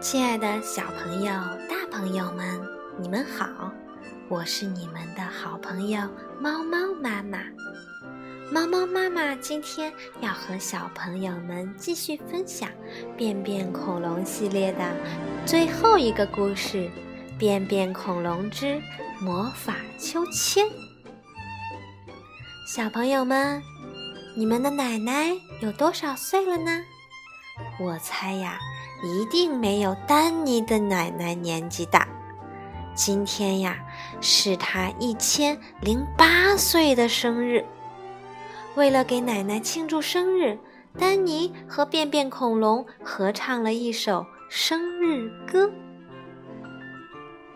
亲爱的小朋友、大朋友们，你们好！我是你们的好朋友猫猫妈妈。猫猫妈妈今天要和小朋友们继续分享《便便恐龙》系列的最后一个故事《便便恐龙之魔法秋千》。小朋友们，你们的奶奶有多少岁了呢？我猜呀，一定没有丹尼的奶奶年纪大。今天呀，是她一千零八岁的生日。为了给奶奶庆祝生日，丹尼和便便恐龙合唱了一首生日歌。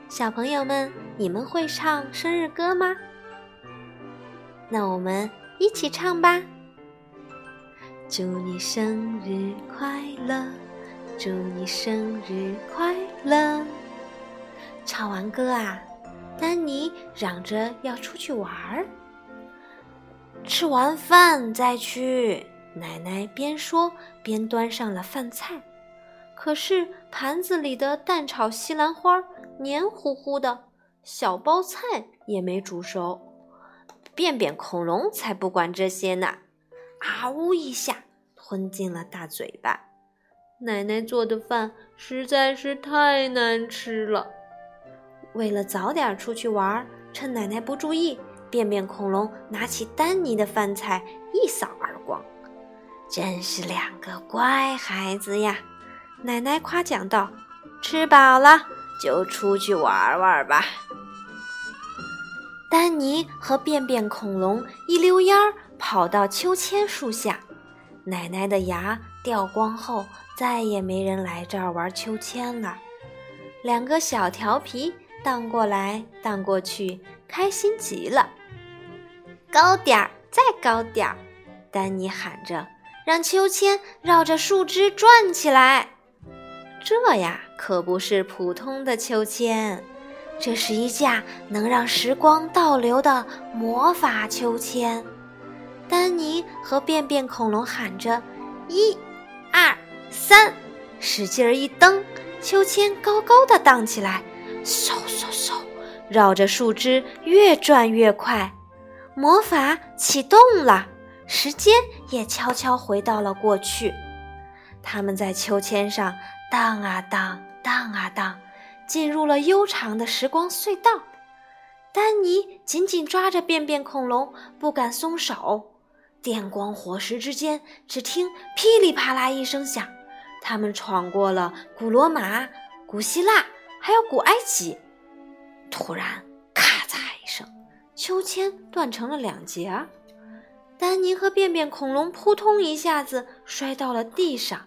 小朋友们，你们会唱生日歌吗？那我们一起唱吧！祝你生日快乐，祝你生日快乐。唱完歌啊，丹尼嚷着要出去玩儿。吃完饭再去。奶奶边说边端上了饭菜，可是盘子里的蛋炒西兰花黏糊糊的，小包菜也没煮熟。便便恐龙才不管这些呢，啊呜一下吞进了大嘴巴。奶奶做的饭实在是太难吃了。为了早点出去玩，趁奶奶不注意。便便恐龙拿起丹尼的饭菜一扫而光，真是两个乖孩子呀！奶奶夸奖道：“吃饱了就出去玩玩吧。”丹尼和便便恐龙一溜烟儿跑到秋千树下，奶奶的牙掉光后，再也没人来这儿玩秋千了。两个小调皮荡过来荡过去，开心极了。高点儿，再高点儿！丹尼喊着，让秋千绕着树枝转起来。这呀，可不是普通的秋千，这是一架能让时光倒流的魔法秋千。丹尼和便便恐龙喊着：“一、二、三！”使劲儿一蹬，秋千高高的荡起来，嗖嗖嗖，绕着树枝越转越快。魔法启动了，时间也悄悄回到了过去。他们在秋千上荡啊荡，荡啊荡，进入了悠长的时光隧道。丹尼紧紧抓着便便恐龙，不敢松手。电光火石之间，只听噼里啪啦一声响，他们闯过了古罗马、古希腊，还有古埃及。突然。咔嚓一声秋千断成了两截，丹尼和便便恐龙扑通一下子摔到了地上，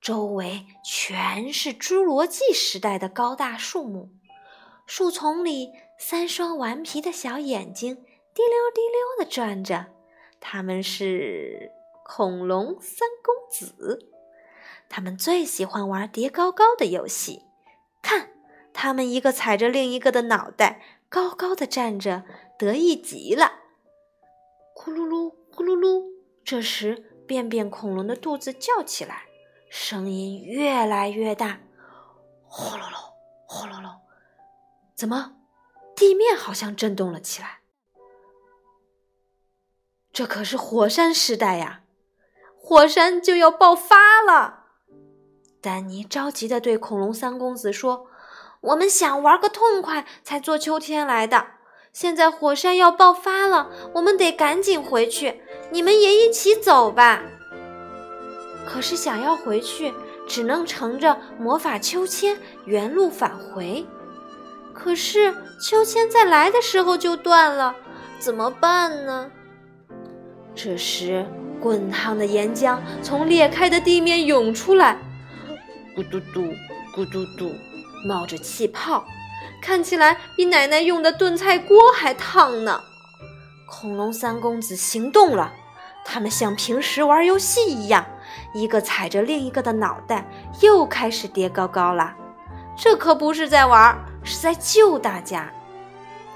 周围全是侏罗纪时代的高大树木，树丛里三双顽皮的小眼睛滴溜滴溜地转着，他们是恐龙三公子，他们最喜欢玩叠高高的游戏，看，他们一个踩着另一个的脑袋。高高的站着，得意极了。咕噜噜，咕噜噜。这时，便便恐龙的肚子叫起来，声音越来越大，呼噜噜，呼噜噜。怎么，地面好像震动了起来？这可是火山时代呀，火山就要爆发了！丹尼着急的对恐龙三公子说。我们想玩个痛快，才坐秋天来的。现在火山要爆发了，我们得赶紧回去。你们也一起走吧。可是想要回去，只能乘着魔法秋千原路返回。可是秋千在来的时候就断了，怎么办呢？这时，滚烫的岩浆从裂开的地面涌出来，咕嘟嘟，咕嘟嘟。冒着气泡，看起来比奶奶用的炖菜锅还烫呢。恐龙三公子行动了，他们像平时玩游戏一样，一个踩着另一个的脑袋，又开始叠高高了。这可不是在玩，是在救大家。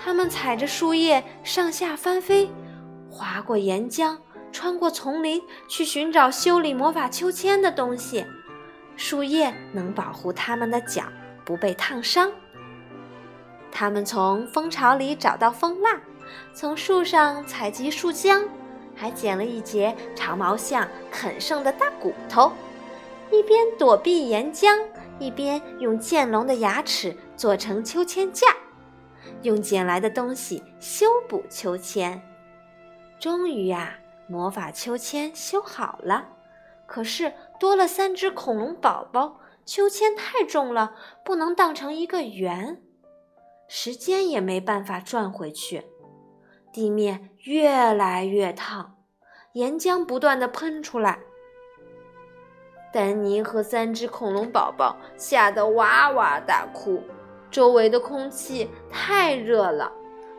他们踩着树叶上下翻飞，划过岩浆，穿过丛林，去寻找修理魔法秋千的东西。树叶能保护它们的脚不被烫伤。它们从蜂巢里找到蜂蜡，从树上采集树浆，还捡了一截长毛象啃剩的大骨头，一边躲避岩浆，一边用剑龙的牙齿做成秋千架，用捡来的东西修补秋千。终于呀，魔法秋千修好了。可是多了三只恐龙宝宝，秋千太重了，不能当成一个圆，时间也没办法转回去。地面越来越烫，岩浆不断的喷出来。丹尼和三只恐龙宝宝吓得哇哇大哭，周围的空气太热了，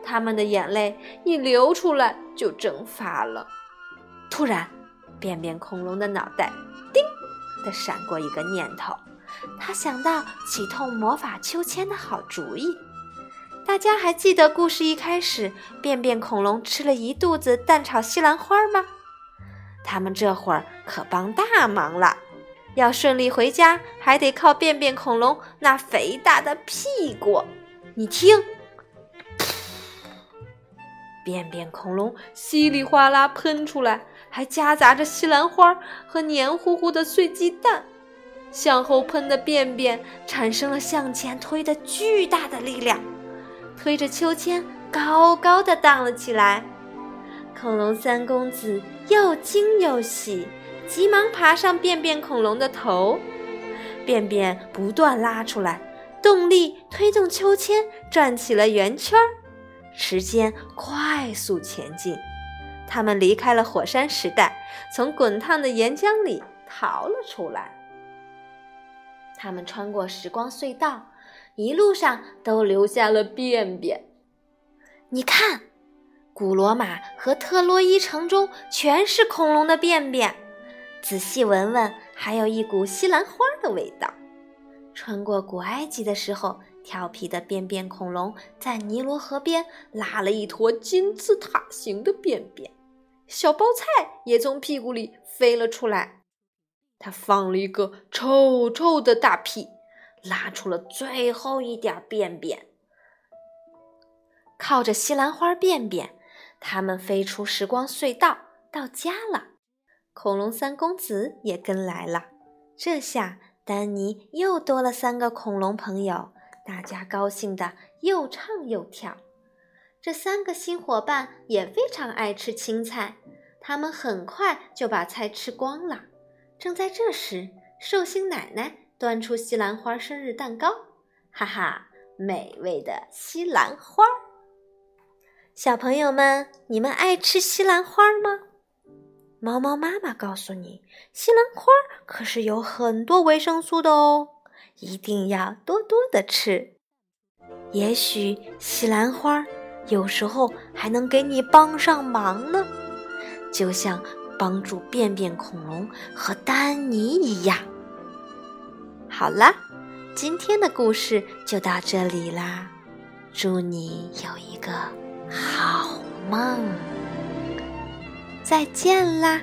他们的眼泪一流出来就蒸发了。突然。便便恐龙的脑袋“叮”的闪过一个念头，他想到启动魔法秋千的好主意。大家还记得故事一开始，便便恐龙吃了一肚子蛋炒西兰花吗？他们这会儿可帮大忙了。要顺利回家，还得靠便便恐龙那肥大的屁股。你听，便便恐龙稀里哗啦喷出来。还夹杂着西兰花和黏糊糊的碎鸡蛋，向后喷的便便产生了向前推的巨大的力量，推着秋千高高的荡了起来。恐龙三公子又惊又喜，急忙爬上便便恐龙的头，便便不断拉出来，动力推动秋千转起了圆圈，时间快速前进。他们离开了火山时代，从滚烫的岩浆里逃了出来。他们穿过时光隧道，一路上都留下了便便。你看，古罗马和特洛伊城中全是恐龙的便便。仔细闻闻，还有一股西兰花的味道。穿过古埃及的时候，调皮的便便恐龙在尼罗河边拉了一坨金字塔形的便便。小包菜也从屁股里飞了出来，它放了一个臭臭的大屁，拉出了最后一点便便。靠着西兰花便便，他们飞出时光隧道，到家了。恐龙三公子也跟来了。这下丹尼又多了三个恐龙朋友，大家高兴的又唱又跳。这三个新伙伴也非常爱吃青菜，他们很快就把菜吃光了。正在这时，寿星奶奶端出西兰花生日蛋糕，哈哈，美味的西兰花！小朋友们，你们爱吃西兰花吗？猫猫妈妈告诉你，西兰花可是有很多维生素的哦，一定要多多的吃。也许西兰花。有时候还能给你帮上忙呢，就像帮助便便恐龙和丹尼一样。好啦，今天的故事就到这里啦，祝你有一个好梦，再见啦。